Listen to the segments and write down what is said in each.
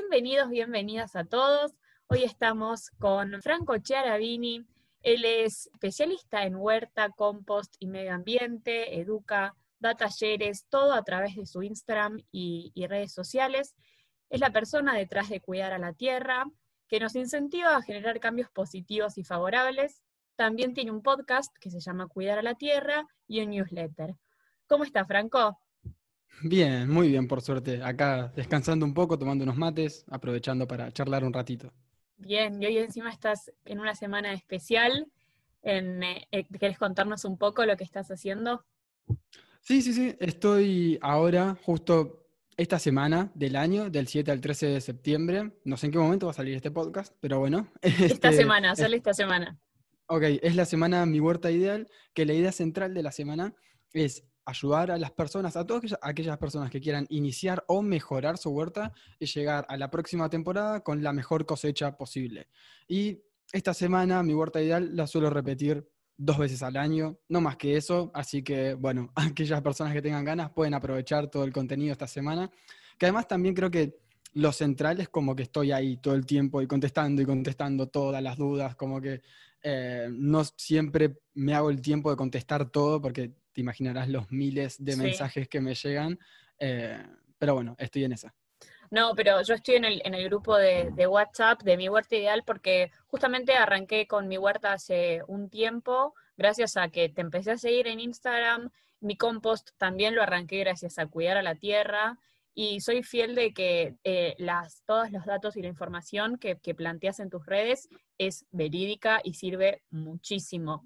bienvenidos, bienvenidas a todos. Hoy estamos con Franco Chiaravini. Él es especialista en huerta, compost y medio ambiente, educa, da talleres, todo a través de su Instagram y, y redes sociales. Es la persona detrás de Cuidar a la Tierra, que nos incentiva a generar cambios positivos y favorables. También tiene un podcast que se llama Cuidar a la Tierra y un newsletter. ¿Cómo está, Franco? Bien, muy bien, por suerte. Acá descansando un poco, tomando unos mates, aprovechando para charlar un ratito. Bien, y hoy encima estás en una semana especial. En, eh, eh, ¿Querés contarnos un poco lo que estás haciendo? Sí, sí, sí. Estoy ahora, justo esta semana del año, del 7 al 13 de septiembre. No sé en qué momento va a salir este podcast, pero bueno. Esta este, semana, sale esta semana. Ok, es la semana Mi Huerta Ideal, que la idea central de la semana es ayudar a las personas, a todas aquellas personas que quieran iniciar o mejorar su huerta y llegar a la próxima temporada con la mejor cosecha posible. Y esta semana mi huerta ideal la suelo repetir dos veces al año, no más que eso, así que bueno, aquellas personas que tengan ganas pueden aprovechar todo el contenido esta semana, que además también creo que lo central es como que estoy ahí todo el tiempo y contestando y contestando todas las dudas, como que eh, no siempre me hago el tiempo de contestar todo porque te imaginarás los miles de Sí. mensajes que me llegan, eh, pero bueno, estoy en esa. No, pero yo estoy en el, en el grupo de, de WhatsApp de mi huerta ideal porque justamente arranqué con mi huerta hace un tiempo, gracias a que te empecé a seguir en Instagram. Mi compost también lo arranqué gracias a cuidar a la tierra y soy fiel de que eh, las, todos los datos y la información que, que planteas en tus redes es verídica y sirve muchísimo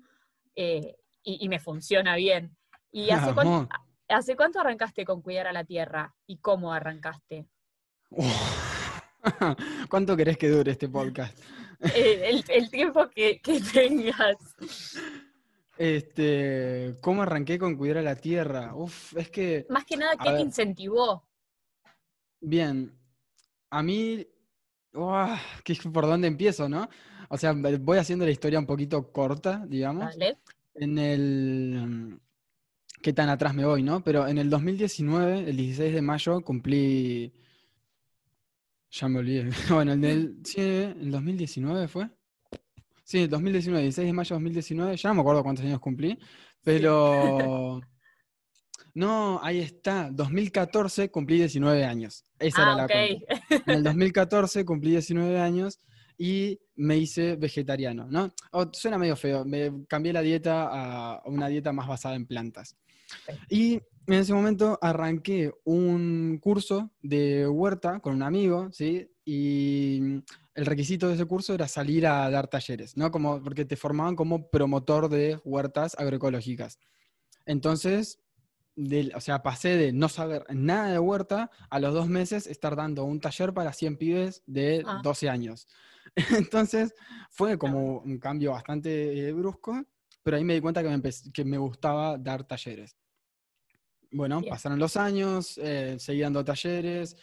eh, y, y me funciona bien. ¿Y hace, cuánto arrancaste con cuidar a la tierra y cómo arrancaste? ¿Cuánto querés que dure este podcast? Eh, el, el tiempo que, que tengas. Este, ¿cómo arranqué con cuidar a la tierra? Uf, es que, Más que nada, ¿qué te incentivó? bien, a mí, uah, ¿qué- ¿por dónde empiezo, no? O sea, voy haciendo la historia un poquito corta, digamos. Dale. En el, ¿qué tan atrás me voy, no? Pero en el 2019, el 16 de mayo, cumplí, ya me olvidé. Bueno, en el, sí, ¿el 2019 fue? Sí, el 2019, 16 de mayo de 2019, ya no me acuerdo cuántos años cumplí, pero... No, ahí está, 2014 cumplí 19 años. Esa era Ah, la ok. cuenta. En el 2014 cumplí 19 años y me hice vegetariano, ¿no? Oh, suena medio feo, me cambié la dieta a una dieta más basada en plantas. Y en ese momento arranqué un curso de huerta con un amigo, ¿sí? Y el requisito de ese curso era salir a dar talleres, ¿no? Como, porque te formaban como promotor de huertas agroecológicas. Entonces, del- o sea, pasé de no saber nada de huerta a los dos meses estar dando un taller para 100 pibes de Ah. 12 años. Entonces, fue como un cambio bastante eh, brusco, pero ahí me di cuenta que me, que me gustaba dar talleres. Bueno, Bien. pasaron los años, eh, seguí dando talleres,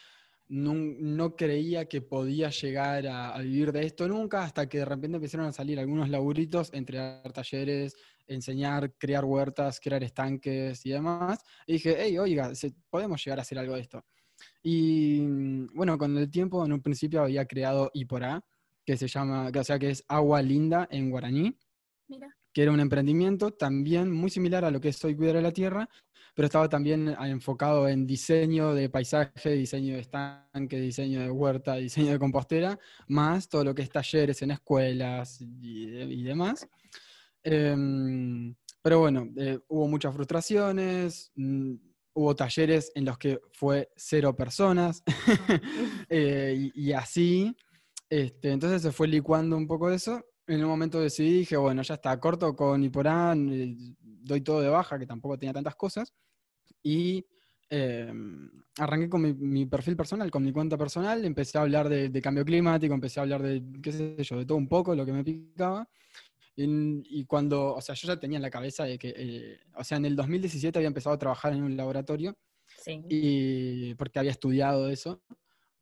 no, no creía que podía llegar a, a vivir de esto nunca, hasta que de repente empezaron a salir algunos laburitos entre dar talleres, enseñar, crear huertas, crear estanques y demás. Y dije, hey, oiga, podemos llegar a hacer algo de esto. Y mm, bueno, con el tiempo, en un principio había creado Iporá, que se llama, o sea, que es agua linda en guaraní Mira. que era un emprendimiento también muy similar a lo que es Soy Cuidar de la Tierra, pero estaba también ah, enfocado en diseño de paisaje, diseño de estanque, diseño de huerta, diseño de compostera, más todo lo que es talleres en escuelas y, y demás. Em, pero bueno, eh, hubo muchas frustraciones, mm, hubo talleres en los que fue cero personas, eh, y, y así. Este, entonces se fue licuando un poco eso. En un momento decidí, dije, bueno, ya está, corto con Iporán, eh, doy todo de baja, que tampoco tenía tantas cosas. Y eh, arranqué con mi, mi perfil personal, con mi cuenta personal, empecé a hablar de, de cambio climático, empecé a hablar de, qué sé yo, de todo un poco, lo que me picaba. Y, y cuando, o sea, yo ya tenía en la cabeza de que, eh, o sea, en el 2017 había empezado a trabajar en un laboratorio Sí. y porque había estudiado eso.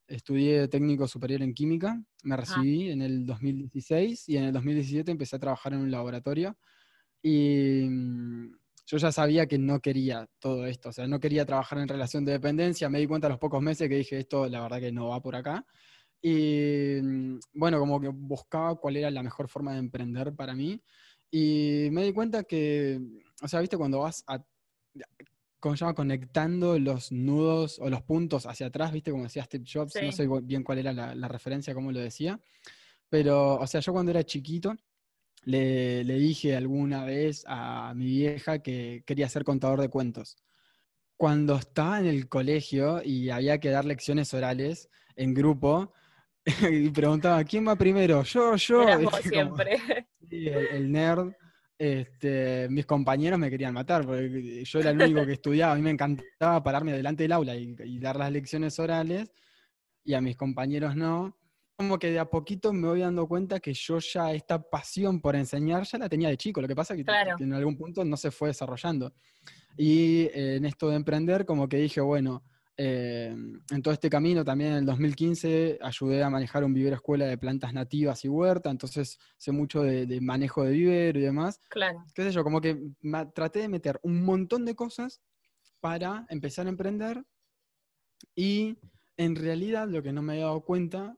Estudié técnico superior en química, me recibí en el 2016 y en el 2017 empecé a trabajar en un laboratorio y mm, yo ya sabía que no quería todo esto, o sea, no quería trabajar en relación de dependencia, me di cuenta a los pocos meses que dije esto la verdad que no va por acá Y mm, bueno, como que buscaba cuál era la mejor forma de emprender para mí. Y me di cuenta que, o sea, viste, cuando vas a, ¿cómo se llama? Conectando los nudos o los puntos hacia atrás, viste, como decía Steve Jobs, no sé bien cuál era la, referencia, cómo lo decía. Pero, o sea, yo cuando era chiquito, le, le, dije alguna vez a mi vieja que quería ser contador de cuentos. Cuando estaba en el colegio y había que dar lecciones orales en grupo, y preguntaba, ¿quién va primero? Yo, yo. siempre. el, nerd. Este, mis compañeros me querían matar, porque yo era el único que estudiaba. A mí me encantaba pararme delante del aula y, dar las lecciones orales, y a mis compañeros no. Como que de a poquito me voy dando cuenta que yo ya esta pasión por enseñar ya la tenía de chico. Lo que pasa es que, que en algún punto no se fue desarrollando. Y eh, en esto de emprender, como que dije, bueno, eh, en todo este camino también en el 2015 ayudé a manejar un vivero escuela de plantas nativas y huerta, entonces sé mucho de, manejo de vivero y demás. Claro. Qué sé yo, como que traté de meter un montón de cosas para empezar a emprender y en realidad lo que no me he dado cuenta,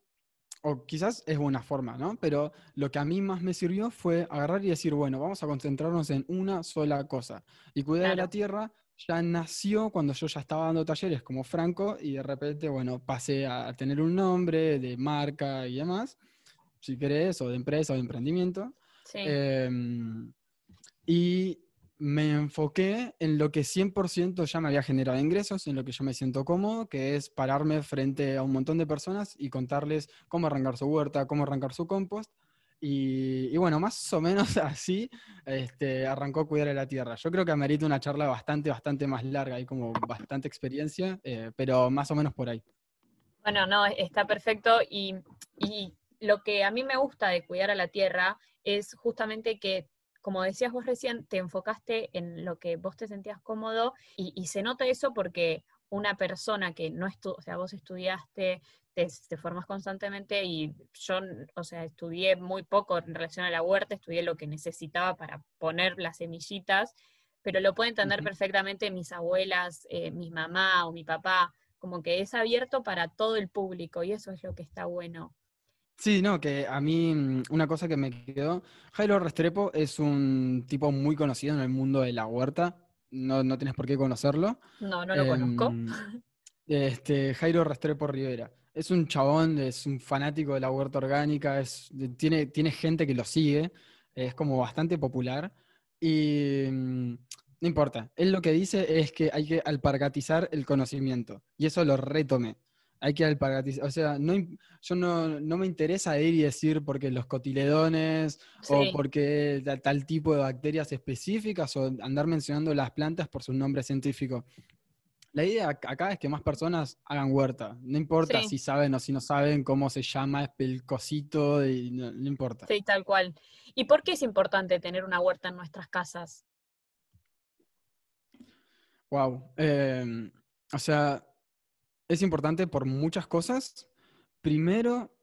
o quizás es una forma, ¿no? Pero lo que a mí más me sirvió fue agarrar y decir, bueno, vamos a concentrarnos en una sola cosa y cuidar de la tierra ya nació cuando yo ya estaba dando talleres como Franco y de repente, bueno, pasé a tener un nombre de marca y demás, si querés, o de empresa o de emprendimiento. Em, y me enfoqué en lo que 100% ya me había generado ingresos, en lo que yo me siento cómodo, que es pararme frente a un montón de personas y contarles cómo arrancar su huerta, cómo arrancar su compost y, bueno, más o menos así este, arrancó Cuidar de la Tierra. Yo creo que amerita una charla bastante, bastante más larga, hay como bastante experiencia, eh, pero más o menos por ahí. Bueno, no, está perfecto y, lo que a mí me gusta de Cuidar a la Tierra es justamente que como decías vos recién, te enfocaste en lo que vos te sentías cómodo y, y, se nota eso porque una persona que no estudió, o sea, vos estudiaste, te, formas constantemente y yo, o sea, estudié muy poco en relación a la huerta, estudié lo que necesitaba para poner las semillitas, pero lo pueden entender perfectamente mis abuelas, eh, mi mamá o mi papá, como que es abierto para todo el público y eso es lo que está bueno. Sí, no, que a mí mm, una cosa que me quedó, Jairo Restrepo es un tipo muy conocido en el mundo de la huerta, no, no tienes por qué conocerlo. No, no lo conozco. Em, este, Jairo Restrepo Rivera es un chabón, es un fanático de la huerta orgánica, es, tiene, tiene gente que lo sigue, es como bastante popular. Y mm, no importa, él lo que dice es que hay que alpargatizar el conocimiento. Y eso lo retomé. Hay que alpargatizar, o sea, no, yo no, me interesa ir y decir porque los cotiledones o porque tal tipo de bacterias específicas o andar mencionando las plantas por su nombre científico. La idea acá es que más personas hagan huerta. No importa si saben o si no saben cómo se llama el cosito, y no, importa. Sí, tal cual. ¿Y por qué es importante tener una huerta en nuestras casas? Wow. Em, o sea, es importante por muchas cosas. Primero,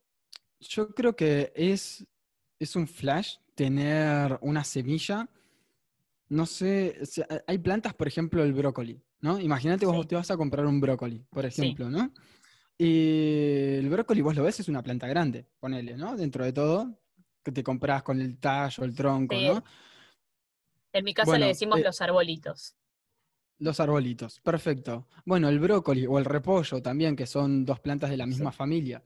yo creo que es, es un flash tener una semilla. No sé, hay plantas, por ejemplo, el brócoli ¿no? Imagínate vos te vas a comprar un brócoli, por ejemplo, ¿no? Y el brócoli vos lo ves, es una planta grande, ponele, ¿no? Dentro de todo, que te compras con el tallo, el tronco, ¿no? En mi casa le decimos eh, los arbolitos. Los arbolitos, perfecto. Bueno, el brócoli o el repollo también, que son dos plantas de la misma familia.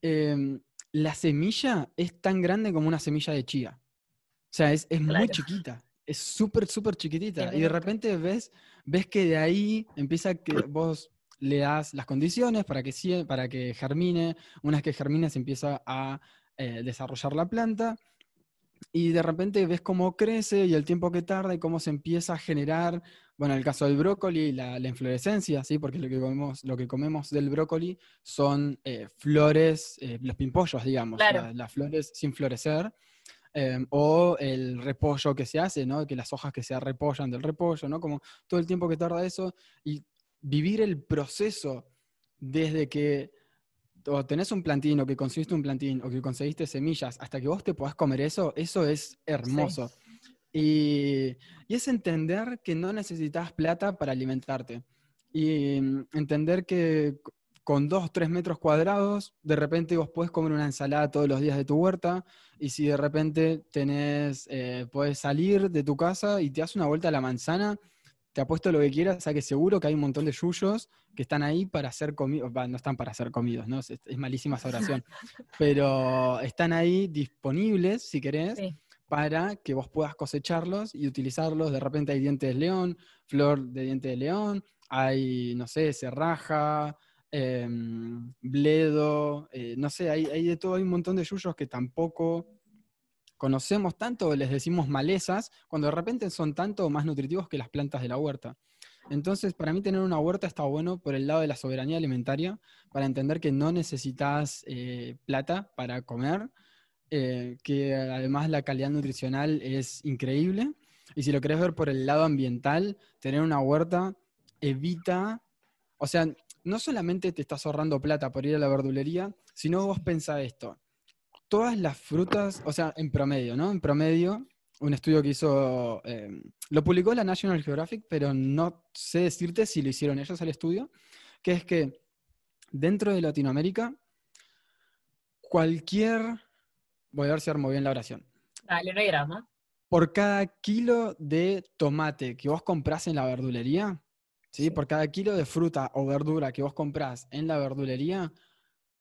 Em, la semilla es tan grande como una semilla de chía. O sea, es, muy chiquita es súper, súper chiquitita. Y de repente ves, ves que de ahí empieza que vos le das las condiciones para que, para que germine. Una vez que germine se empieza a eh, desarrollar la planta. Y de repente ves cómo crece y el tiempo que tarda y cómo se empieza a generar, bueno, en el caso del brócoli, la, la inflorescencia, ¿sí? porque lo que comemos, lo que comemos del brócoli son eh, flores, eh, los pimpollos, digamos, las flores sin florecer. Em, o el repollo que se hace, ¿no? Que las hojas que se repollan del repollo, ¿no? Como todo el tiempo que tarda eso y vivir el proceso desde que o tenés un plantín o que conseguiste un plantín o que conseguiste semillas hasta que vos te podás comer eso, eso es hermoso. Y, y, es entender que no necesitas plata para alimentarte. Y mm, entender que con dos o tres metros cuadrados, de repente vos podés comer una ensalada todos los días de tu huerta, y si de repente tenés, eh, podés salir de tu casa y te das una vuelta a la manzana, te apuesto lo que quieras, a que seguro que hay un montón de yuyos que están ahí para ser comidos, no están para ser comidos, ¿no? Es, malísima esa oración, pero están ahí disponibles, si querés, para que vos puedas cosecharlos y utilizarlos. De repente hay dientes de león, flor de diente de león, hay, no sé, cerraja, em, bledo, eh, no sé, hay, hay, de todo, hay un montón de yuyos que tampoco conocemos tanto, les decimos malezas, cuando de repente son tanto más nutritivos que las plantas de la huerta. Entonces, para mí tener una huerta está bueno por el lado de la soberanía alimentaria, para entender que no necesitas eh, plata para comer, eh, que además la calidad nutricional es increíble. Y si lo querés ver por el lado ambiental, tener una huerta evita, o sea, no solamente te estás ahorrando plata por ir a la verdulería, sino vos pensás esto, todas las frutas, o sea, en promedio, ¿no? En promedio, un estudio que hizo, eh, lo publicó la National Geographic, pero no sé decirte si lo hicieron ellos al estudio, que es que dentro de Latinoamérica, cualquier, voy a ver si armo bien la oración. Dale, no hay drama. Por cada kilo de tomate que vos compras en la verdulería, ¿sí? Por cada kilo de fruta o verdura que vos compras en la verdulería,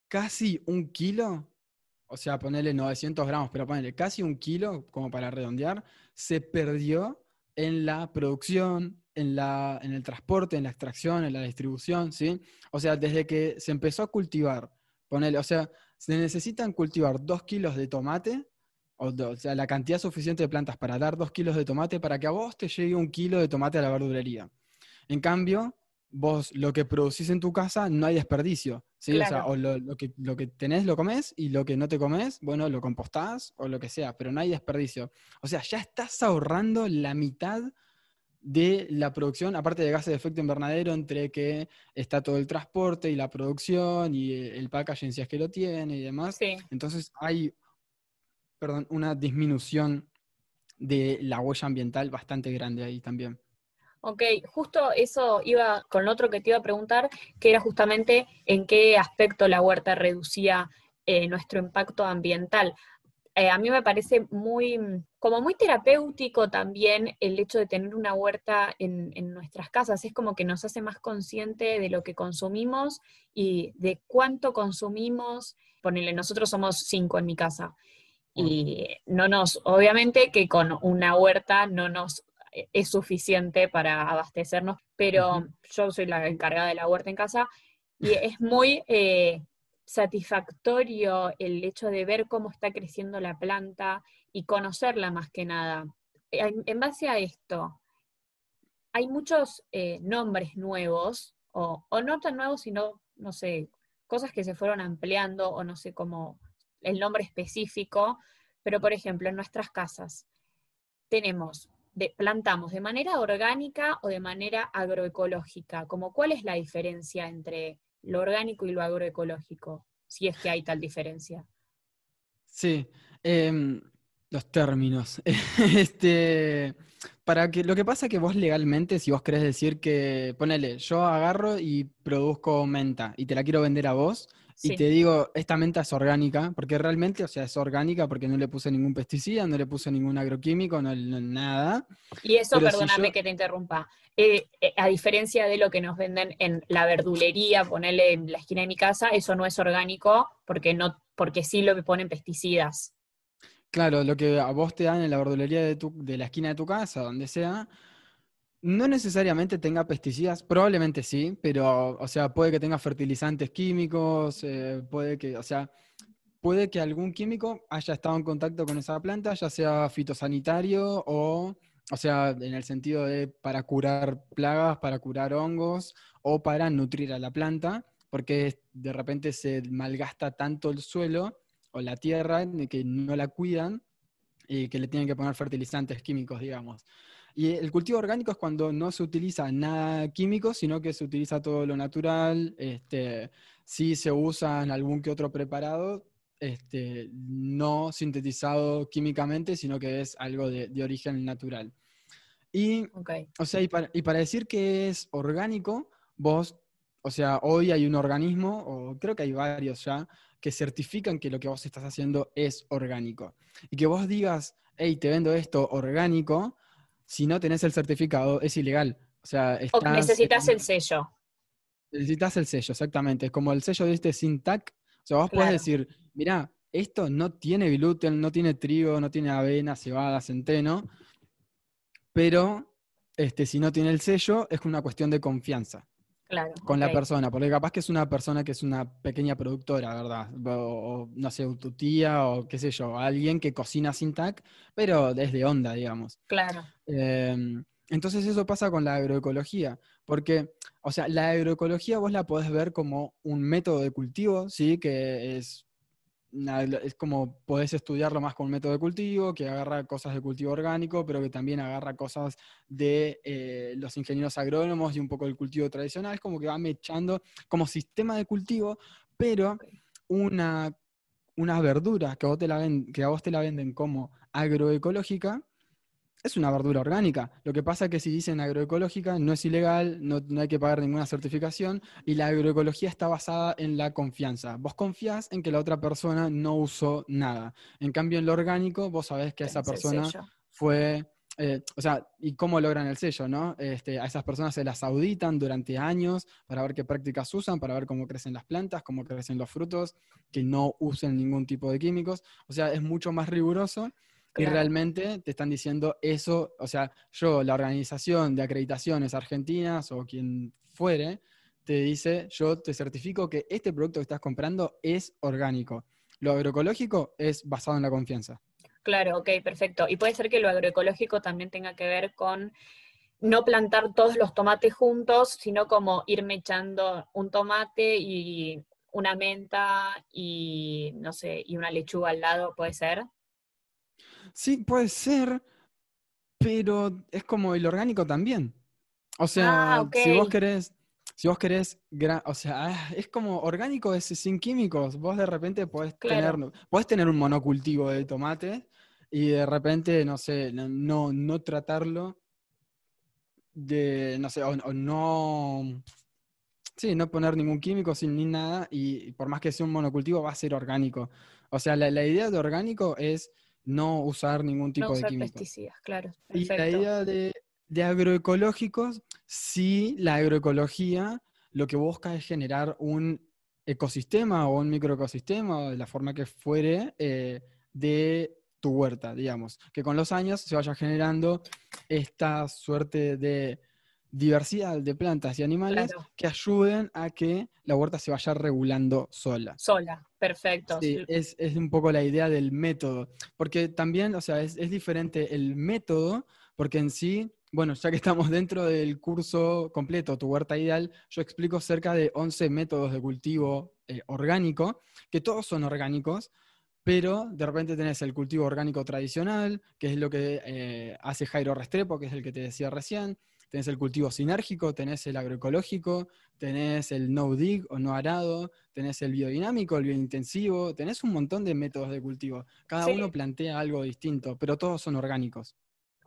casi un kilo o sea, ponerle 900 gramos, pero ponerle casi un kilo, como para redondear, se perdió en la producción, en, la, en el transporte, en la extracción, en la distribución, ¿sí? O sea, desde que se empezó a cultivar, ponerle, o sea, se necesitan cultivar dos kilos de tomate, o, o, sea, la cantidad suficiente de plantas para dar dos kilos de tomate para que a vos te llegue un kilo de tomate a la verdulería. En cambio, vos lo que producís en tu casa no hay desperdicio. ¿sí? O, sea, o lo, que, lo que tenés lo comes y lo que no te comes, bueno, lo compostás o lo que sea, pero no hay desperdicio. O sea, ya estás ahorrando la mitad de la producción, aparte de gases de efecto invernadero, entre que está todo el transporte y la producción y el packaging si es que lo tiene y demás. Entonces hay, perdón, una disminución de la huella ambiental bastante grande ahí también. Ok, justo eso iba con lo otro que te iba a preguntar, que era justamente en qué aspecto la huerta reducía eh, nuestro impacto ambiental. Eh, a mí me parece muy, como muy terapéutico también el hecho de tener una huerta en, nuestras casas. Es como que nos hace más consciente de lo que consumimos y de cuánto consumimos. Ponele, nosotros somos cinco en mi casa. Y no nos, obviamente que con una huerta no nos es suficiente para abastecernos, pero yo soy la encargada de la huerta en casa y es muy eh, satisfactorio el hecho de ver cómo está creciendo la planta y conocerla más que nada. En, base a esto, hay muchos eh, nombres nuevos, o, o, no tan nuevos, sino, no sé, cosas que se fueron ampliando, o no sé cómo, el nombre específico, pero por ejemplo, en nuestras casas tenemos plantamos de manera orgánica o de manera agroecológica? Como, ¿Cuál es la diferencia entre lo orgánico y lo agroecológico? Si es que hay tal diferencia. Sí, em, los términos. este, para que, lo que pasa es que vos legalmente, si vos querés decir que, ponele, yo agarro y produzco menta y te la quiero vender a vos, y te digo, esta menta es orgánica, porque realmente, o sea, es orgánica porque no le puse ningún pesticida, no le puse ningún agroquímico, no, nada. Y eso, perdóname que te interrumpa, eh, eh, a diferencia de lo que nos venden en la verdulería, ponerle en la esquina de mi casa, eso no es orgánico porque, no, porque sí lo ponen pesticidas. Claro, lo que a vos te dan en la verdulería de, tu, de la esquina de tu casa, donde sea, no necesariamente tenga pesticidas, probablemente sí, pero, o sea, puede que tenga fertilizantes químicos, eh, puede que, o sea, puede que algún químico haya estado en contacto con esa planta, ya sea fitosanitario o, o sea, en el sentido de para curar plagas, para curar hongos o para nutrir a la planta, porque de repente se malgasta tanto el suelo o la tierra que no la cuidan y que le tienen que poner fertilizantes químicos, digamos. Y el cultivo orgánico es cuando no se utiliza nada químico, sino que se utiliza todo lo natural. Este, sí se usa en algún que otro preparado, este, no sintetizado químicamente, sino que es algo de, origen natural. Y, o sea, y para, decir que es orgánico, vos o sea, hoy hay un organismo, o creo que hay varios ya, que certifican que lo que vos estás haciendo es orgánico. Y que vos digas, hey, te vendo esto orgánico, si no tenés el certificado, es ilegal. O sea, o necesitas el sello. Necesitas el sello, exactamente. Es como el sello de este SINTAC. O sea, vos podés decir, mirá, esto no tiene gluten, no tiene trigo, no tiene avena, cebada, centeno, pero este, si no tiene el sello, es una cuestión de confianza. Claro, con la persona, porque capaz que es una persona que es una pequeña productora, ¿verdad? O, no sé, tu tía o qué sé yo, alguien que cocina sin tac, pero desde onda, digamos. Claro. Em, entonces eso pasa con la agroecología, porque, o sea, la agroecología vos la podés ver como un método de cultivo, ¿sí? Que es es como podés estudiarlo más con un método de cultivo, que agarra cosas de cultivo orgánico, pero que también agarra cosas de eh, los ingenieros agrónomos y un poco del cultivo tradicional, es como que va mechando como sistema de cultivo, pero una, una verdura que, vos te la que a vos te la venden como agroecológica, es una verdura orgánica. Lo que pasa es que si dicen agroecológica, no es ilegal, no, hay que pagar ninguna certificación y la agroecología está basada en la confianza. Vos confías en que la otra persona no usó nada. En cambio, en lo orgánico, vos sabés que esa persona fue... Eh, o sea, ¿y cómo logran el sello, no? Este, a esas personas se las auditan durante años para ver qué prácticas usan, para ver cómo crecen las plantas, cómo crecen los frutos, que no usen ningún tipo de químicos. O sea, es mucho más riguroso y realmente te están diciendo eso, o sea, yo, la organización de acreditaciones argentinas o quien fuere, te dice, yo te certifico que este producto que estás comprando es orgánico. Lo agroecológico es basado en la confianza. Claro, ok, perfecto. Y puede ser que lo agroecológico también tenga que ver con no plantar todos los tomates juntos, sino como irme echando un tomate y una menta y, no sé, y una lechuga al lado, ¿puede ser? Sí, puede ser, pero es como el orgánico también. O sea, ah, si vos querés, si vos querés, o sea, ah, es como orgánico es sin químicos. Vos de repente podés tener, podés tener un monocultivo de tomate y de repente, no sé, no, no tratarlo de, no sé, o, no, sí, no poner ningún químico sin ni nada y por más que sea un monocultivo va a ser orgánico. O sea, la, la idea de orgánico es no usar ningún tipo de químicos. pesticidas, claro. Y la idea de, agroecológicos, sí, la agroecología lo que busca es generar un ecosistema o un microecosistema, de la forma que fuere, eh, de tu huerta, digamos. Que con los años se vaya generando esta suerte de diversidad de plantas y animales que ayuden a que la huerta se vaya regulando sola. Sola, perfecto. Sí, es, un poco la idea del método, porque también, o sea, es, diferente el método, porque en sí, bueno, ya que estamos dentro del curso completo, Tu Huerta Ideal, yo explico cerca de 11 métodos de cultivo eh, orgánico, que todos son orgánicos, pero de repente tenés el cultivo orgánico tradicional, que es lo que eh, hace Jairo Restrepo, que es el que te decía recién, tenés el cultivo sinérgico, tenés el agroecológico, tenés el no dig o no arado, tenés el biodinámico, el biointensivo, tenés un montón de métodos de cultivo. Cada uno plantea algo distinto, pero todos son orgánicos.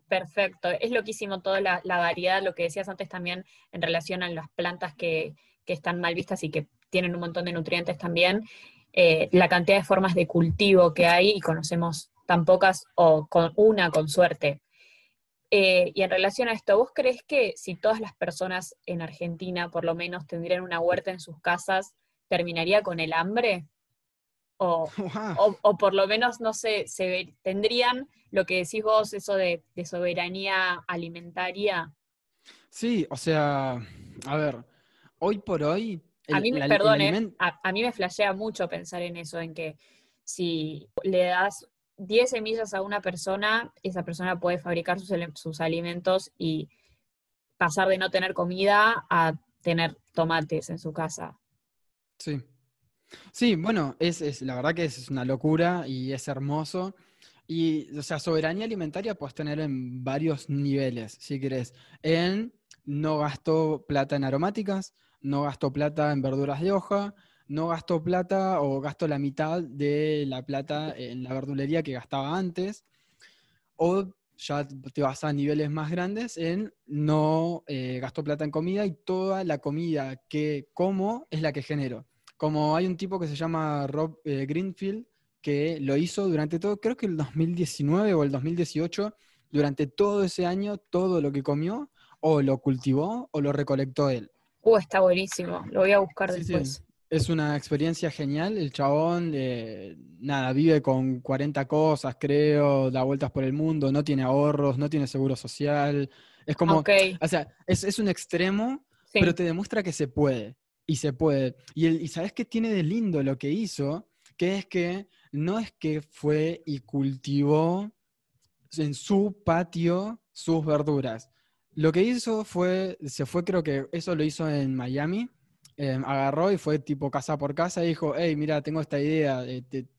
Perfecto, es loquísimo toda la, variedad, lo que decías antes también en relación a las plantas que, están mal vistas y que tienen un montón de nutrientes también, eh, la cantidad de formas de cultivo que hay y conocemos tan pocas o con una con suerte. Eh, y en relación a esto, ¿vos crees que si todas las personas en Argentina por lo menos tendrían una huerta en sus casas, terminaría con el hambre? O, o, por lo menos, no sé, se, tendrían lo que decís vos, eso de, soberanía alimentaria. Sí, o sea, a ver, hoy por hoy... a mí, me, perdone, a, a, mí me flashea mucho pensar en eso, en que si le das 10 semillas a una persona, esa persona puede fabricar sus, alimentos y pasar de no tener comida a tener tomates en su casa. Sí. Sí, bueno, es, la verdad que es una locura y es hermoso. Y, o sea, soberanía alimentaria puedes tener en varios niveles, si querés. En no gasto plata en aromáticas, no gasto plata en verduras de hoja, no gasto plata o gasto la mitad de la plata en la verdulería que gastaba antes. O ya te vas a niveles más grandes en no eh, gasto plata en comida y toda la comida que como es la que genero. Como hay un tipo que se llama Rob eh, Greenfield, que lo hizo durante todo, creo que el 2019 o el 2018, durante todo ese año, todo lo que comió, o lo cultivó o lo recolectó él. Uh, está buenísimo, lo voy a buscar después. Es una experiencia genial. El chabón, eh, nada, vive con 40 cosas, creo, da vueltas por el mundo, no tiene ahorros, no tiene seguro social. Es como, o sea, es, un extremo, pero te demuestra que se puede. Y se puede. Y, el, y sabes qué tiene de lindo lo que hizo, que es que no es que fue y cultivó en su patio sus verduras. Lo que hizo fue, se fue, creo que eso lo hizo en Miami, Em, agarró y fue tipo casa por casa y dijo, hey, mira, tengo esta idea,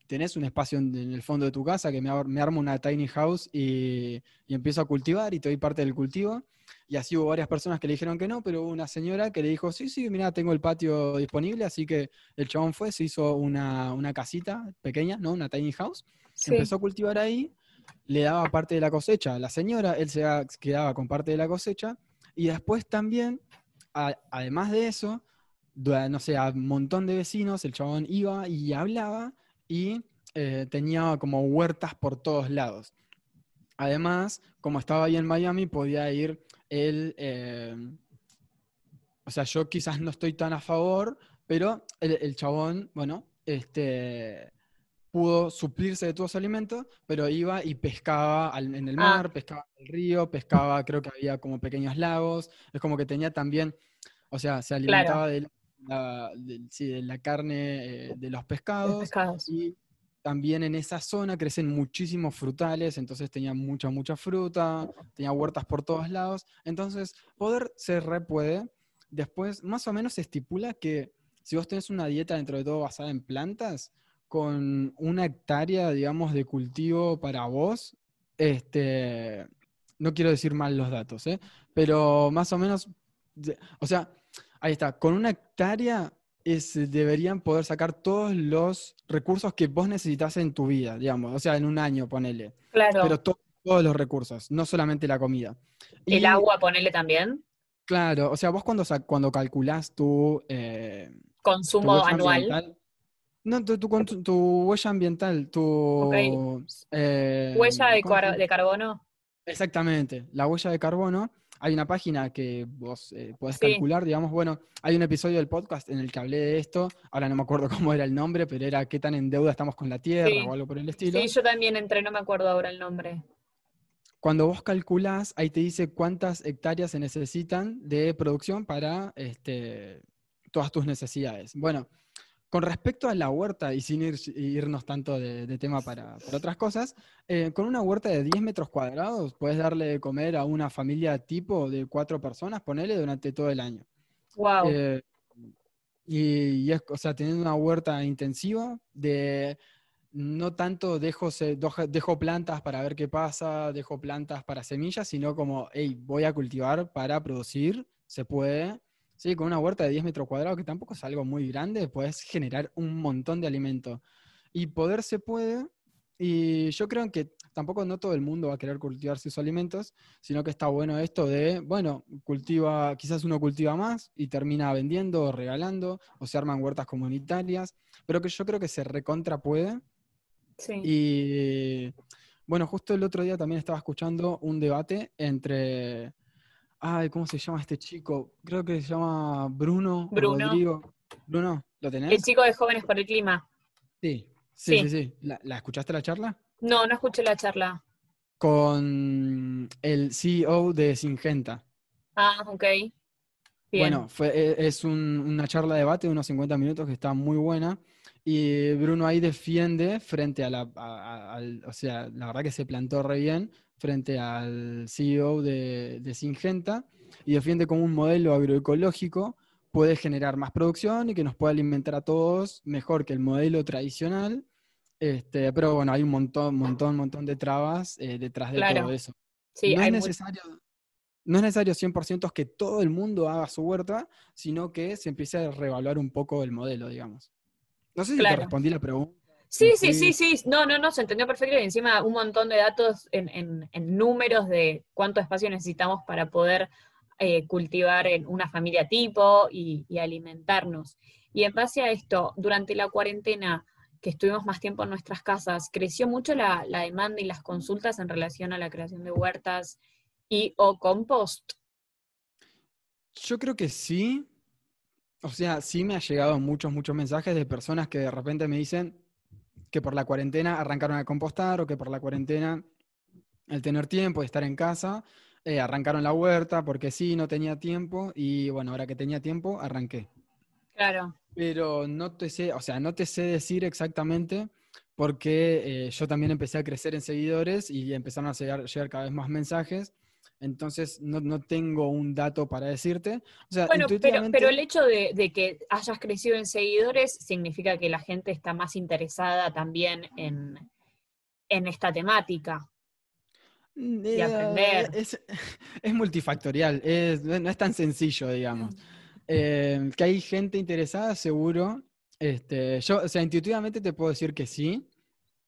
tenés un espacio en, el fondo de tu casa que me, armo una tiny house y, empiezo a cultivar y te doy parte del cultivo. Y así hubo varias personas que le dijeron que no, pero hubo una señora que le dijo, sí, sí, mira, tengo el patio disponible, así que el chabón fue, se hizo una, casita pequeña, ¿no? Una tiny house, empezó a cultivar ahí, le daba parte de la cosecha a la señora, él se quedaba con parte de la cosecha, y después también, además de eso, no sé, a un montón de vecinos, el chabón iba y hablaba y eh, tenía como huertas por todos lados. Además, como estaba ahí en Miami, podía ir él, eh, o sea, yo quizás no estoy tan a favor, pero el, chabón, bueno, este, pudo suplirse de todos los alimentos, pero iba y pescaba en el ah. mar, pescaba en el río, pescaba, creo que había como pequeños lagos, es como que tenía también, o sea, se alimentaba de la, de, la carne eh, de los pescados, Y también en esa zona crecen muchísimos frutales, entonces tenía mucha, mucha fruta, tenía huertas por todos lados. Entonces, poder se re puede. Después, más o menos se estipula que si vos tenés una dieta dentro de todo basada en plantas, con una hectárea, digamos, de cultivo para vos, este, no quiero decir mal los datos, ¿eh? pero más o menos, o sea, Ahí está, con una hectárea deberían poder sacar todos los recursos que vos necesitas en tu vida, digamos, o sea, en un año, ponele. Claro. Pero todos los recursos, no solamente la comida. ¿El agua, ponele también? Claro, o sea, vos cuando, cuando calculás tu... Eh, Consumo anual. no, tu, huella ambiental, tu... Eh, ¿Huella de, de carbono? Exactamente, la huella de carbono hay una página que vos eh, podés calcular, digamos, bueno, hay un episodio del podcast en el que hablé de esto, ahora no me acuerdo cómo era el nombre, pero era qué tan en deuda estamos con la Tierra o algo por el estilo. Sí, yo también entré, no me acuerdo ahora el nombre. Cuando vos calculás, ahí te dice cuántas hectáreas se necesitan de producción para este, todas tus necesidades. Bueno, con respecto a la huerta, y sin irnos tanto de, tema para, otras cosas, eh, con una huerta de 10 metros cuadrados puedes darle de comer a una familia tipo de cuatro personas, ponele, durante todo el año. Wow. Eh, y, es, o sea, teniendo una huerta intensiva de no tanto dejo, dejo plantas para ver qué pasa, dejo plantas para semillas, sino como, hey, voy a cultivar para producir, se puede, Sí, con una huerta de 10 metros cuadrados, que tampoco es algo muy grande, puedes generar un montón de alimento. Y poder se puede, y yo creo que tampoco no todo el mundo va a querer cultivar sus alimentos, sino que está bueno esto de, bueno, cultiva, quizás uno cultiva más y termina vendiendo o regalando, o se arman huertas comunitarias, pero que yo creo que se recontra puede. Sí. Y bueno, justo el otro día también estaba escuchando un debate entre Ay, ¿cómo se llama este chico? Creo que se llama Bruno. Bruno. Rodrigo. Bruno, ¿lo tenés? El chico de Jóvenes por el Clima. Sí, sí, sí. sí, ¿La, escuchaste la charla? No, no escuché la charla. Con el CEO de Singenta. Ah, ok. Bueno, fue, e, es una charla de debate de unos 50 minutos que está muy buena. Y Bruno ahí defiende frente a la. o sea, la verdad que se plantó re bien frente al CEO de, de Singenta y defiende como un modelo agroecológico puede generar más producción y que nos puede alimentar a todos mejor que el modelo tradicional. Este, pero bueno, hay un montón, montón, montón de trabas eh, detrás de todo eso. Sí, no, es necesario, no es necesario 100% que todo el mundo haga su huerta, sino que se empiece a reevaluar un poco el modelo, digamos. No sé si te respondí la pregunta. Sí, sí, sí, sí. No, no, no, se entendió perfecto. Y encima un montón de datos en, números de cuánto espacio necesitamos para poder eh, cultivar en una familia tipo y, alimentarnos. Y en base a esto, durante la cuarentena, que estuvimos más tiempo en nuestras casas, creció mucho la, la demanda y las consultas en relación a la creación de huertas y o compost. Yo creo que sí. O sea, sí me ha llegado muchos, muchos mensajes de personas que de repente me dicen, que por la cuarentena arrancaron a compostar o que por la cuarentena, al tener tiempo de estar en casa, eh, arrancaron la huerta porque sí, no tenía tiempo y bueno, ahora que tenía tiempo, arranqué. Claro. Pero no te sé, o sea, no te sé decir exactamente porque eh, yo también empecé a crecer en seguidores y empezaron a llegar, llegar cada vez más mensajes entonces no, tengo un dato para decirte. bueno, pero, el hecho de, que hayas crecido en seguidores significa que la gente está más interesada también en, esta temática. Mm, y aprender. Eh, es, multifactorial, no es tan sencillo, digamos. Mm. Eh, que hay gente interesada, seguro. Este, yo, o sea, intuitivamente te puedo decir que sí.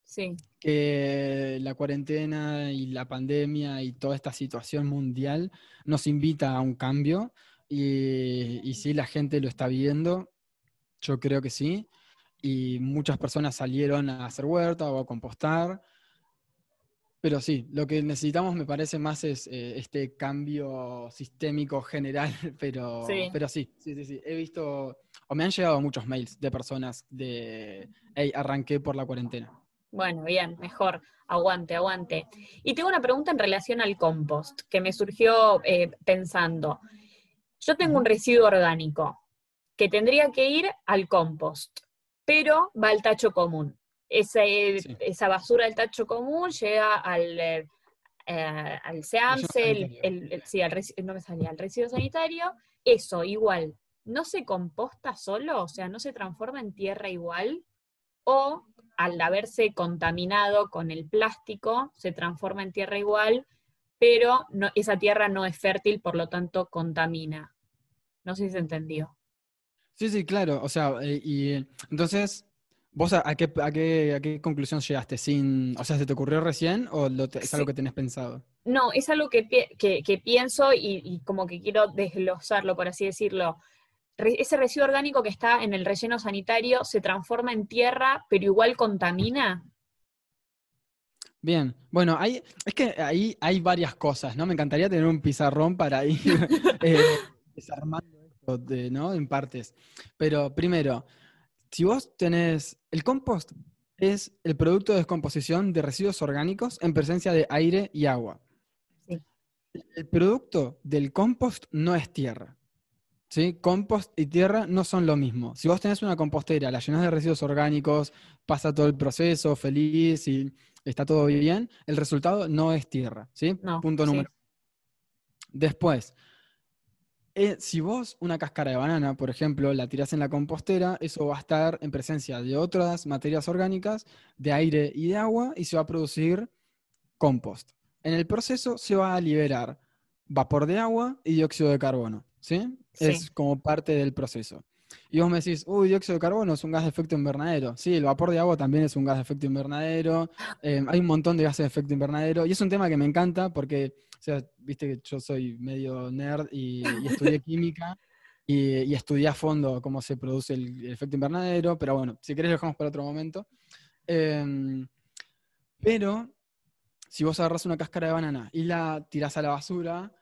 Sí. Que la cuarentena y la pandemia y toda esta situación mundial nos invita a un cambio y, y sí, la gente lo está viendo, yo creo que sí, y muchas personas salieron a hacer huerta o a compostar, pero sí, lo que necesitamos me parece más es eh, este cambio sistémico general, pero sí. pero sí, sí, sí, sí, he visto, o me han llegado muchos mails de personas de, hey, arranqué por la cuarentena. Bueno, bien, mejor. Aguante, aguante. Y tengo una pregunta en relación al compost, que me surgió eh, pensando. Yo tengo un residuo orgánico que tendría que ir al compost, pero va al tacho común. Esa basura del tacho común llega al, eh, al SEAMSE, el, sí, al, no me salía, al residuo sanitario. Eso, igual, ¿no se composta solo? O sea, ¿no se transforma en tierra igual? ¿O al haberse contaminado con el plástico, se transforma en tierra igual, pero esa tierra no es fértil, por lo tanto contamina. No sé si se entendió. Sí, sí, claro. O sea, eh, y entonces, ¿vos a, qué, a, qué, conclusión llegaste? Sin, o sea, ¿se te ocurrió recién o es algo que tenés pensado? No, es algo que, pienso y, y, como que quiero desglosarlo, por así decirlo ese residuo orgánico que está en el relleno sanitario se transforma en tierra, pero igual contamina? Bien, bueno, hay, es que ahí hay varias cosas, ¿no? Me encantaría tener un pizarrón para ir eh, desarmando esto ¿no? en partes. Pero primero, si vos tenés, el compost es el producto de descomposición de residuos orgánicos en presencia de aire y agua. El producto del compost no es tierra. ¿Sí? Compost y tierra no son lo mismo. Si vos tenés una compostera, la llenás de residuos orgánicos, pasa todo el proceso feliz y está todo bien, el resultado no es tierra, ¿sí? Punto número. Después, eh, si vos una cáscara de banana, por ejemplo, la tirás en la compostera, eso va a estar en presencia de otras materias orgánicas, de aire y de agua, y se va a producir compost. En el proceso se va a liberar vapor de agua y dióxido de carbono. ¿sí? Es como parte del proceso. Y vos me decís, uy, dióxido de carbono es un gas de efecto invernadero. Sí, el vapor de agua también es un gas de efecto invernadero. Eh, hay un montón de gases de efecto invernadero. Y es un tema que me encanta porque, o sea, viste que yo soy medio nerd y, estudié química y, estudié a fondo cómo se produce el, efecto invernadero. Pero bueno, si querés lo dejamos para otro momento. Em, pero si vos agarras una cáscara de banana y la tirás a la basura,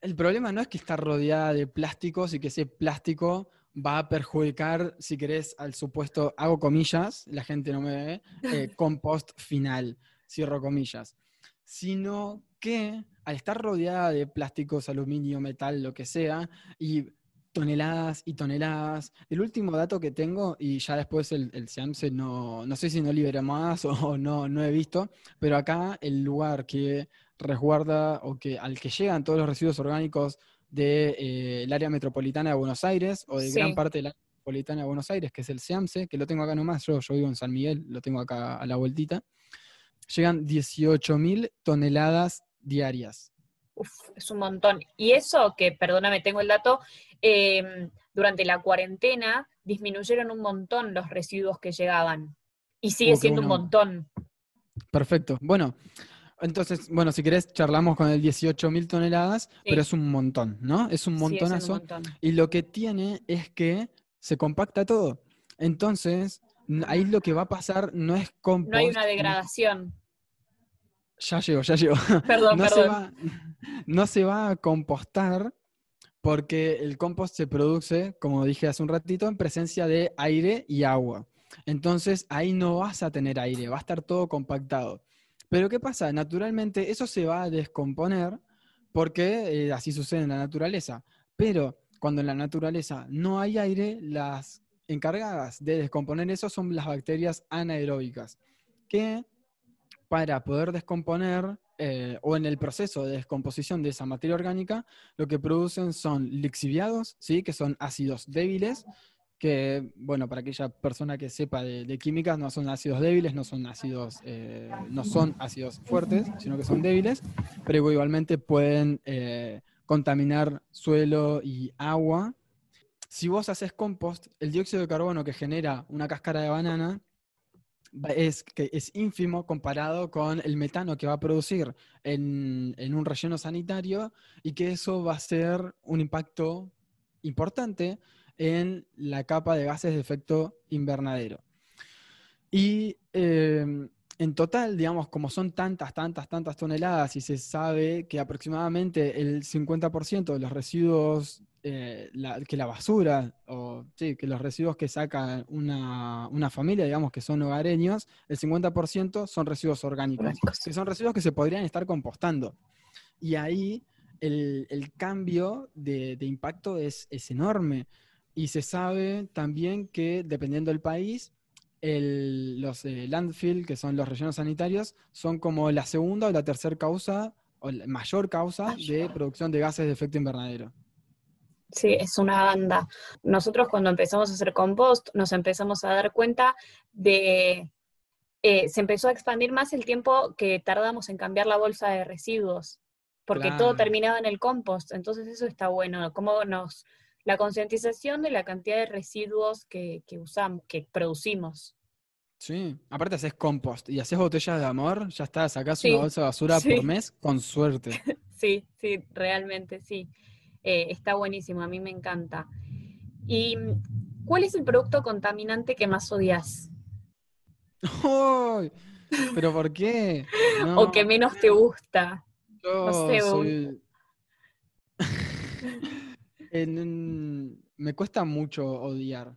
el problema no es que está rodeada de plásticos y que ese plástico va a perjudicar, si querés, al supuesto, hago comillas, la gente no me ve, eh, compost final, cierro comillas, sino que al estar rodeada de plásticos, aluminio, metal, lo que sea, y toneladas y toneladas. El último dato que tengo, y ya después el, el SEAMSE no, no sé si no libera más o no, no he visto, pero acá el lugar que resguarda o que al que llegan todos los residuos orgánicos del de, eh, área metropolitana de Buenos Aires o de gran parte del área metropolitana de Buenos Aires, que es el SEAMSE, que lo tengo acá nomás, yo, yo vivo en San Miguel, lo tengo acá a la vueltita, llegan 18.000 toneladas diarias. Uf, es un montón. Y eso, que perdóname, tengo el dato, em, durante la cuarentena disminuyeron un montón los residuos que llegaban. Y sigue Uh, siendo un montón. Perfecto. Bueno, entonces, bueno, si querés, charlamos con el 18.000 toneladas, pero es un montón, ¿no? Es un Sigue siendo un montonazo. montón. Y lo que tiene es que se compacta todo. Entonces, ahí lo que va a pasar no es compost. No hay una degradación. Ya llegó, ya llegó. Perdón, no, se perdón. va, no se va a compostar porque el compost se produce, como dije hace un ratito, en presencia de aire y agua. Entonces ahí no vas a tener aire, va a estar todo compactado. Pero ¿qué pasa? Naturalmente eso se va a descomponer porque eh, así sucede en la naturaleza. Pero cuando en la naturaleza no hay aire, las encargadas de descomponer eso son las bacterias anaeróbicas, que para poder descomponer eh, o en el proceso de descomposición de esa materia orgánica, lo que producen son lixiviados, ¿sí? que son ácidos débiles, que, bueno, para aquella persona que sepa de, de química, no son ácidos débiles, no son ácidos, eh, no son ácidos fuertes, sino que son débiles, pero igualmente pueden eh, contaminar suelo y agua. Si vos haces compost, el dióxido de carbono que genera una cáscara de banana es, que es ínfimo comparado con el metano que va a producir en, en un relleno sanitario y que eso va a ser un impacto importante en la capa de gases de efecto invernadero. Y eh, en total, digamos, como son tantas, tantas, tantas toneladas y se sabe que aproximadamente el 50% de los residuos, eh, la- que la basura, o sí, que los residuos que saca una, una familia, digamos, que son hogareños, el 50% son residuos orgánicos, Orgánicos. que son residuos que se podrían estar compostando. Y ahí el, el cambio de, de impacto es, es enorme. Y se sabe también que, dependiendo del país, el- los eh, landfill, que son los rellenos sanitarios, son como la segunda o la tercera causa, o la mayor causa de Mayor. producción de gases de efecto invernadero. Sí, es una banda. Nosotros cuando empezamos a hacer compost nos empezamos a dar cuenta de, eh, se empezó a expandir más el tiempo que tardamos en cambiar la bolsa de residuos, porque todo terminaba en el compost, entonces eso está bueno, como nos, la concientización de la cantidad de residuos que, que usamos, que producimos. Sí, aparte haces compost y haces botellas de amor, ya está, sacás Sí, una bolsa de basura sí. por mes con suerte. Sí, sí, realmente sí. Eh, está buenísimo, a mí me encanta. ¿Y cuál es el producto contaminante que más odias? ¡Ay! ¿Pero por qué? ¿O que No, menos te gusta? yo no sé, soy- En Me cuesta mucho odiar.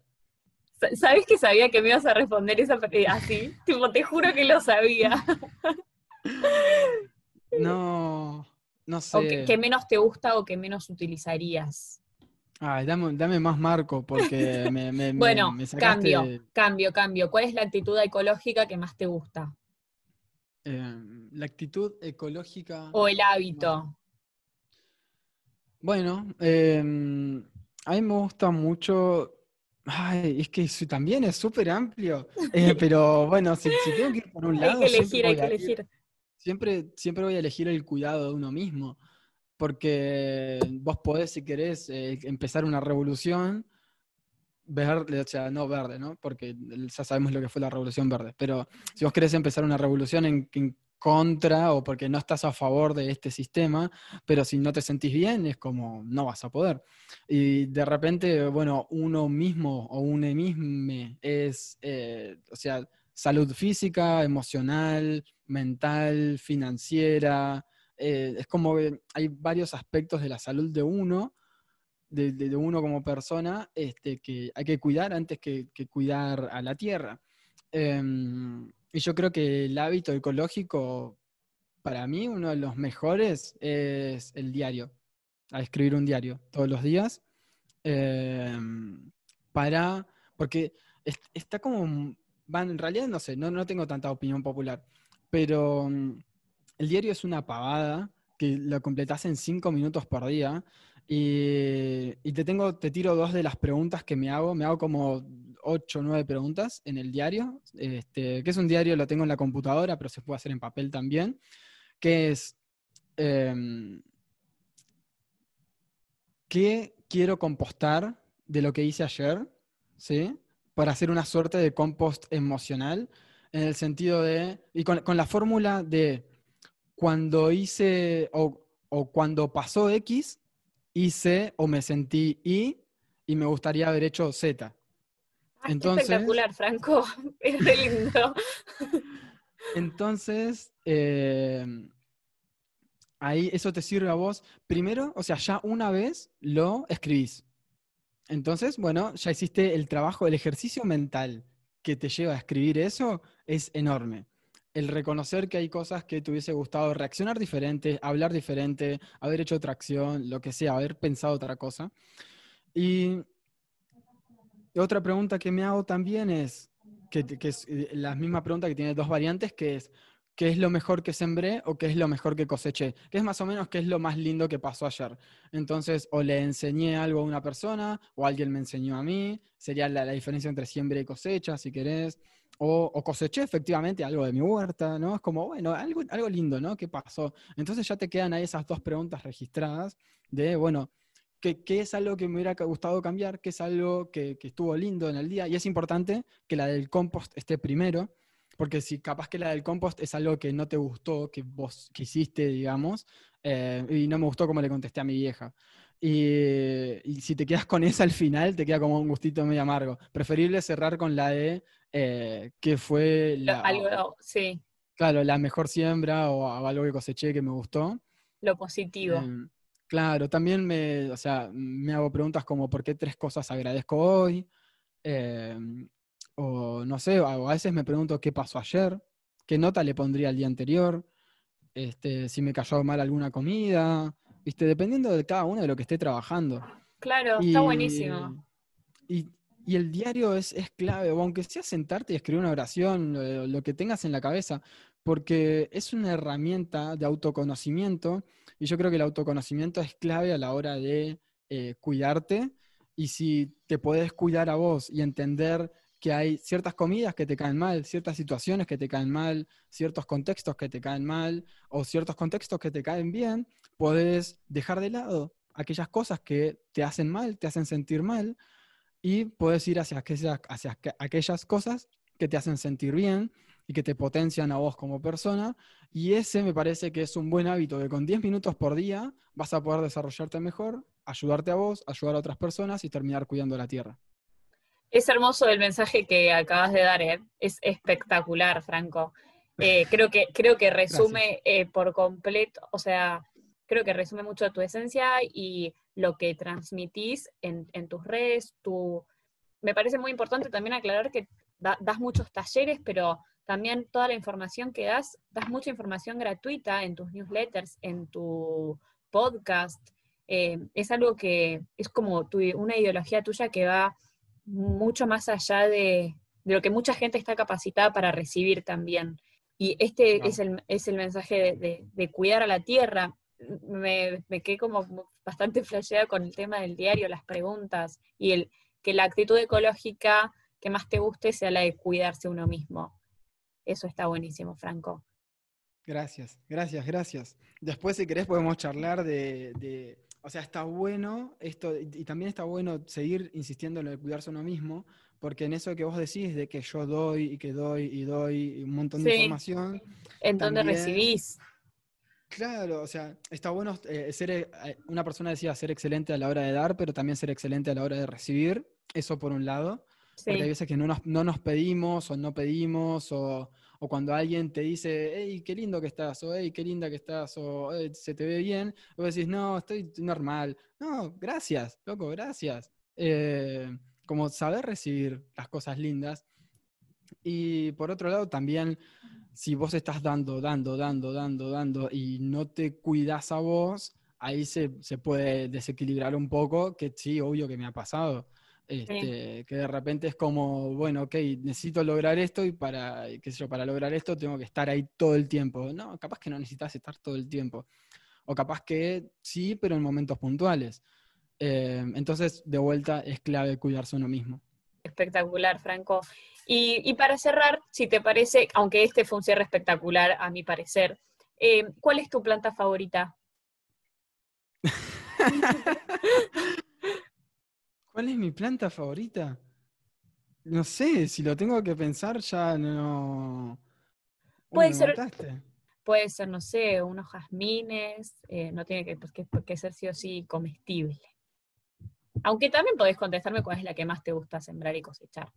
Sa- ¿Sabes que sabía que me ibas a responder esa pre- así? tipo, te juro que lo sabía. No, no O que, sé. que menos te gusta o que menos utilizarías. Ay, dame, dame más marco porque me, me- Bueno, me sacaste cambio, cambio, cambio. ¿Cuál es la actitud ecológica que más te gusta? eh, la actitud ecológica. O el hábito. Bueno, em, a mí me gusta mucho. Ay, es que su- también es súper amplio. Eh, pero bueno, si, si tengo que ir por un Hay lado, que siempre elegir, hay que ir- elegir. Siempre, siempre voy a elegir el cuidado de uno mismo. Porque vos podés, si querés, eh, empezar una revolución verde, o sea, no verde, ¿no? Porque ya sabemos lo que fue la revolución verde. Pero si vos querés empezar una revolución en, en contra o porque no estás a favor de este sistema, pero si no te sentís bien, es como no vas a poder. Y de repente, bueno, uno mismo o uno mismo es, eh, o sea, salud física, emocional, mental, financiera. eh, es como que hay varios aspectos de la salud de uno, de- de uno como persona, este, que hay que cuidar antes que, que cuidar a la tierra. Em, y yo creo que el hábito ecológico, para mí, uno de los mejores es el diario, a escribir un diario todos los días, em, para, porque es- está como, van, en realidad no sé, no, no tengo tanta opinión popular, pero mm, el diario es una pavada que lo completás en cinco minutos por día. Y, y te tengo, te tiro dos de las preguntas que me hago. Me hago como ocho o nueve preguntas en el diario. Este, que es un diario, lo tengo en la computadora, pero se puede hacer en papel también. Que es em, ¿qué quiero compostar de lo que hice ayer? ¿Sí? Para hacer una suerte de compost emocional en el sentido de, y con, con la fórmula de cuando hice o, o cuando pasó X, hice o me sentí Y y me gustaría haber hecho Z. Ah, Entonces, espectacular, Franco. Es re lindo. Entonces, eh, ahí eso te sirve a vos. Primero, o sea, ya una vez lo escribís. Entonces, bueno, ya hiciste el trabajo, el ejercicio mental que te lleva a escribir eso es enorme. El reconocer que hay cosas que te hubiese gustado, reaccionar diferente, hablar diferente, haber hecho otra acción, lo que sea, haber pensado otra cosa. Y otra pregunta que me hago también es, que, es eh, la misma pregunta que tiene dos variantes, que es, qué es lo mejor que sembré o qué es lo mejor que coseché, que es más o menos qué es lo más lindo que pasó ayer. Entonces, o le enseñé algo a una persona, o alguien me enseñó a mí, sería la, diferencia entre siembra y cosecha, si querés, o, coseché efectivamente algo de mi huerta, ¿no? Es como, bueno, algo, algo lindo, ¿no? ¿Qué pasó? Entonces ya te quedan ahí esas dos preguntas registradas de, bueno, ¿Qué, es algo que me hubiera gustado cambiar? ¿Qué es algo que, que, estuvo lindo en el día? Y es importante que la del compost esté primero, porque si capaz que la del compost es algo que no te gustó, que vos que hiciste, digamos, eh, y no me gustó como le contesté a mi vieja. Y, si te quedas con esa al final, te queda como un gustito medio amargo. Preferible cerrar con la de eh, que fue la, algo, sí. Claro, la mejor siembra o algo que coseché que me gustó. Lo positivo. Em, claro, también me, o sea, me hago preguntas como ¿por qué tres cosas agradezco hoy? Em, o no sé, a veces me pregunto qué pasó ayer, qué nota le pondría el día anterior, este, si me cayó mal alguna comida, ¿viste? dependiendo de cada uno de lo que esté trabajando. Claro, está buenísimo. Y, el diario es, clave, o aunque sea sentarte y escribir una oración, lo, que tengas en la cabeza, porque es una herramienta de autoconocimiento y yo creo que el autoconocimiento es clave a la hora de eh, cuidarte y si te puedes cuidar a vos y entender que hay ciertas comidas que te caen mal, ciertas situaciones que te caen mal, ciertos contextos que te caen mal o ciertos contextos que te caen bien, puedes dejar de lado aquellas cosas que te hacen mal, te hacen sentir mal y puedes ir hacia aquellas cosas que te hacen sentir bien y que te potencian a vos como persona. Y ese me parece que es un buen hábito, que con 10 minutos por día vas a poder desarrollarte mejor, ayudarte a vos, ayudar a otras personas y terminar cuidando la tierra. Es hermoso el mensaje que acabas de dar, ¿eh? es espectacular, Franco. Eh, creo, que, creo que resume eh, por completo, o sea, creo que resume mucho tu esencia y lo que transmitís en, tus redes. Tu... Me parece muy importante también aclarar que das muchos talleres, pero también toda la información que das, das mucha información gratuita en tus newsletters, en tu podcast. es algo que es como una ideología tuya que va mucho más allá de, lo que mucha gente está capacitada para recibir también. Y este es, el, es el mensaje de, cuidar a la tierra. Me, me, quedé como bastante flasheada con el tema del diario, las preguntas, y el que la actitud ecológica que más te guste sea la de cuidarse uno mismo. Eso está buenísimo, Franco. Gracias, gracias, gracias. Después, si querés, podemos charlar de o sea, está bueno esto, y también está bueno seguir insistiendo en lo de cuidarse uno mismo, porque en eso que vos decís de que yo doy y que doy y doy un montón de información. En donde recibís. Claro, o sea, está bueno eh, ser, eh, una persona decía ser excelente a la hora de dar, pero también ser excelente a la hora de recibir, eso por un lado. Porque hay veces que no nos, no nos pedimos o no pedimos o, o cuando alguien te dice, hey, qué lindo que estás, o hey, qué linda que estás, o se te ve bien, vos decís, no, estoy normal. No, gracias, loco, gracias. Eh, como saber recibir las cosas lindas. Y por otro lado, también, si vos estás dando, dando, dando, dando, dando, y no te cuidas a vos, ahí se, se puede desequilibrar un poco, que sí, obvio que me ha pasado. Este, que de repente es como, bueno, ok, necesito lograr esto y para, qué sé yo, para lograr esto tengo que estar ahí todo el tiempo. No, capaz que no necesitas estar todo el tiempo. O capaz que sí, pero en momentos puntuales. Eh, entonces, de vuelta, es clave cuidarse uno mismo. Espectacular, Franco. Y, para cerrar, si te parece, aunque este fue un cierre espectacular, a mi parecer, eh, ¿cuál es tu planta favorita? ¿Cuál es mi planta favorita? no sé, si lo tengo que pensar ya no... Puede ser, puede ser, no sé, unos jazmines, eh, no tiene que, pues, que, ser sí o sí comestible. Aunque también podés contestarme cuál es la que más te gusta sembrar y cosechar.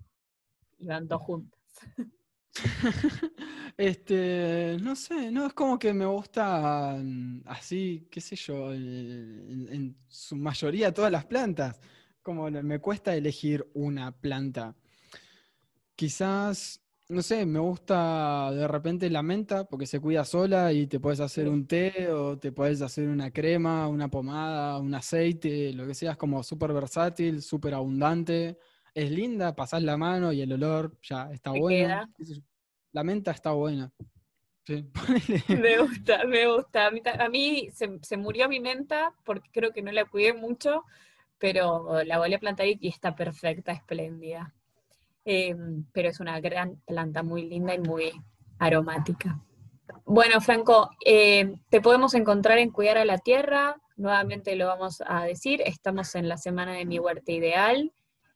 Y van dos juntas. este, no sé, no, es como que me gusta mm, así, qué sé yo, en, su mayoría todas las plantas. Como me cuesta elegir una planta. Quizás, no sé, me gusta de repente la menta porque se cuida sola y te puedes hacer un té o te puedes hacer una crema, una pomada, un aceite, lo que sea, es como súper versátil, súper abundante es linda, pasás la mano y el olor ya está bueno. La menta está buena. me gusta, me gusta. A mí, se, murió mi menta porque creo que no la cuidé mucho, pero la volví a plantar y, está perfecta, espléndida. Em, pero es una gran planta muy linda y muy aromática. Bueno, Franco, em, te podemos encontrar en Cuidar a la Tierra. Nuevamente lo vamos a decir. Estamos en la semana de mi huerta ideal.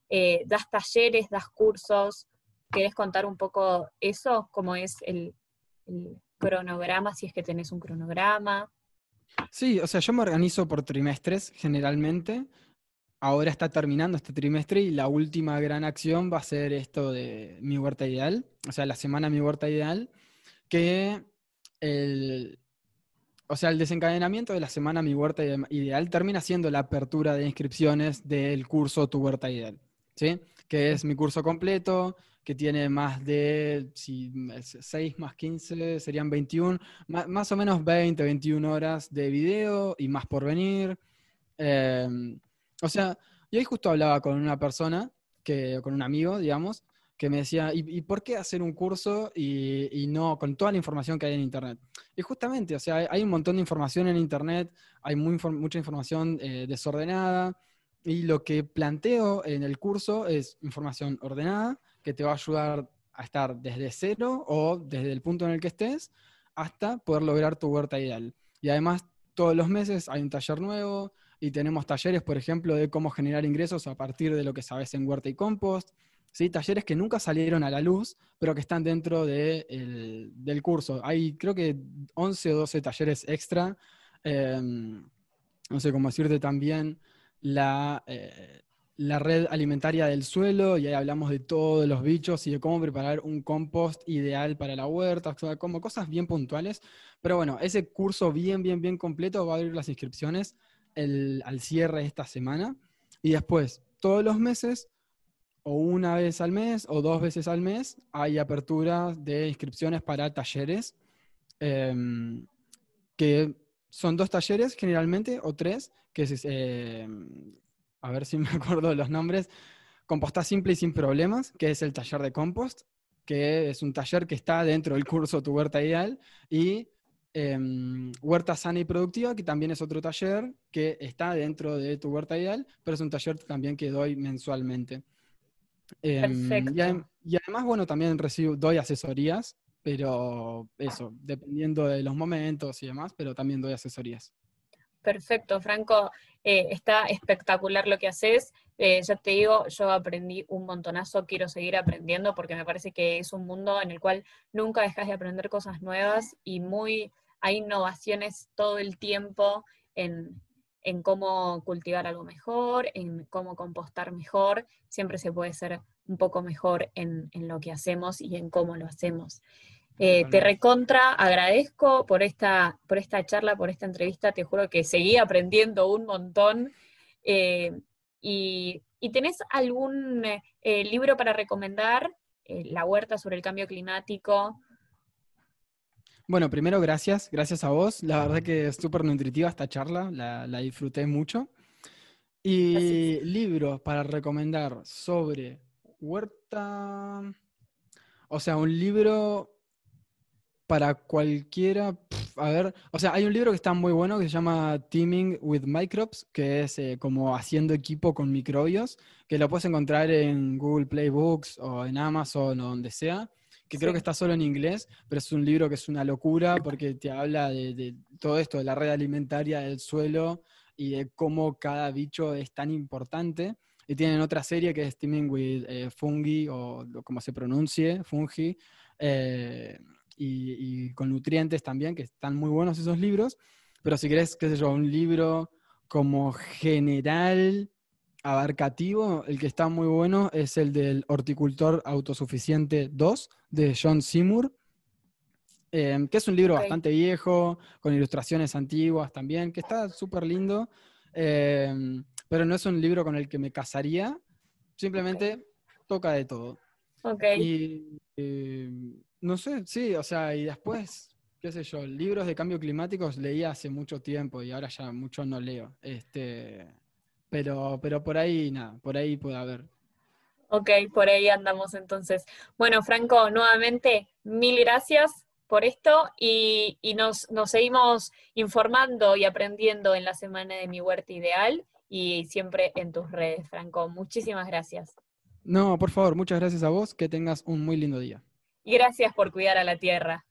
Eh, das talleres, das cursos. ¿Querés contar un poco eso? ¿Cómo es el, cronograma, si es que tenés un cronograma? Sí, o sea, yo me organizo por trimestres generalmente. Ahora está terminando este trimestre y la última gran acción va a ser esto de mi huerta ideal, o sea, la semana mi huerta ideal, que el, o sea, el desencadenamiento de la semana Mi Huerta Ideal termina siendo la apertura de inscripciones del curso Tu Huerta Ideal. ¿sí? que es mi curso completo, que tiene más de si, 6 más 15, serían 21, más, o menos 20, 21 horas de video y más por venir. Em, o sea, y hoy justo hablaba con una persona, que, con un amigo, digamos, que me decía, ¿y, por qué hacer un curso y, no con toda la información que hay en Internet? Y justamente, o sea, hay, un montón de información en Internet, hay mucha información eh, desordenada, y lo que planteo en el curso es información ordenada que te va a ayudar a estar desde cero o desde el punto en el que estés hasta poder lograr tu huerta ideal. Y además, todos los meses hay un taller nuevo y tenemos talleres, por ejemplo, de cómo generar ingresos a partir de lo que sabes en huerta y compost. ¿sí? Talleres que nunca salieron a la luz, pero que están dentro del curso. Hay creo que 11 o 12 talleres extra. Em, no sé cómo decirte también la, eh, la red alimentaria del suelo y ahí hablamos de todos los bichos y de cómo preparar un compost ideal para la huerta, como cosas bien puntuales. Pero bueno, ese curso bien, bien, bien completo va a abrir las inscripciones al cierre esta semana. Y después, todos los meses, o una vez al mes o dos veces al mes, hay apertura de inscripciones para talleres, em, que son dos talleres generalmente, o tres, que es, eh, a ver si me acuerdo los nombres, Compostar Simple y Sin Problemas, que es el taller de compost, que es un taller que está dentro del curso Tu Huerta Ideal, y em, Huerta Sana y Productiva, que también es otro taller que está dentro de Tu Huerta Ideal, pero es un taller también que doy mensualmente. Em, Perfecto. Y, además, bueno, también recibo, doy asesorías, pero eso, dependiendo de los momentos y demás, pero también doy asesorías. Perfecto, Franco. Eh, está espectacular lo que haces. Eh, ya te digo, yo aprendí un montonazo, quiero seguir aprendiendo porque me parece que es un mundo en el cual nunca dejas de aprender cosas nuevas y muy hay innovaciones todo el tiempo en, cómo cultivar algo mejor, en cómo compostar mejor. Siempre se puede ser un poco mejor en, en lo que hacemos y en cómo lo hacemos. Eh, te recontra, agradezco por esta, por esta charla, por esta entrevista, te juro que seguí aprendiendo un montón. Eh, y, tenés algún eh, libro para recomendar? La huerta sobre el cambio climático. Bueno, primero gracias, gracias a vos. La verdad que es súper nutritiva esta charla, la, disfruté mucho. Y libro para recomendar sobre huerta. O sea, un libro para cualquiera, a ver, o sea, hay un libro que está muy bueno que se llama Teaming with Microbes, que es eh, como haciendo equipo con microbios, que lo puedes encontrar en Google Play Books o en Amazon o donde sea, que creo que está solo en inglés, pero es un libro que es una locura porque te habla de, todo esto, de la red alimentaria, del suelo, y de cómo cada bicho es tan importante. Y tienen otra serie que es Steaming with eh, Fungi, o, como se pronuncie, Fungi, eh, y, con nutrientes también, que están muy buenos esos libros. Pero si querés, qué sé yo, un libro como general, abarcativo, el que está muy bueno es el del Horticultor Autosuficiente 2 de John Seymour, em, que es un libro bastante viejo, con ilustraciones antiguas también, que está súper lindo, em, pero no es un libro con el que me casaría, simplemente toca de todo. Ok. Y em, no sé, sí, o sea, y después, qué sé yo, libros de cambio climático leí hace mucho tiempo y ahora ya mucho no leo. Este, pero, pero por ahí, nada, por ahí puede haber. Ok, por ahí andamos entonces. Bueno, Franco, nuevamente, mil gracias por esto y, nos, nos, seguimos informando y aprendiendo en la semana de mi huerta ideal y siempre en tus redes, Franco. Muchísimas gracias. No, por favor, muchas gracias a vos, que tengas un muy lindo día. Y gracias por cuidar a la tierra.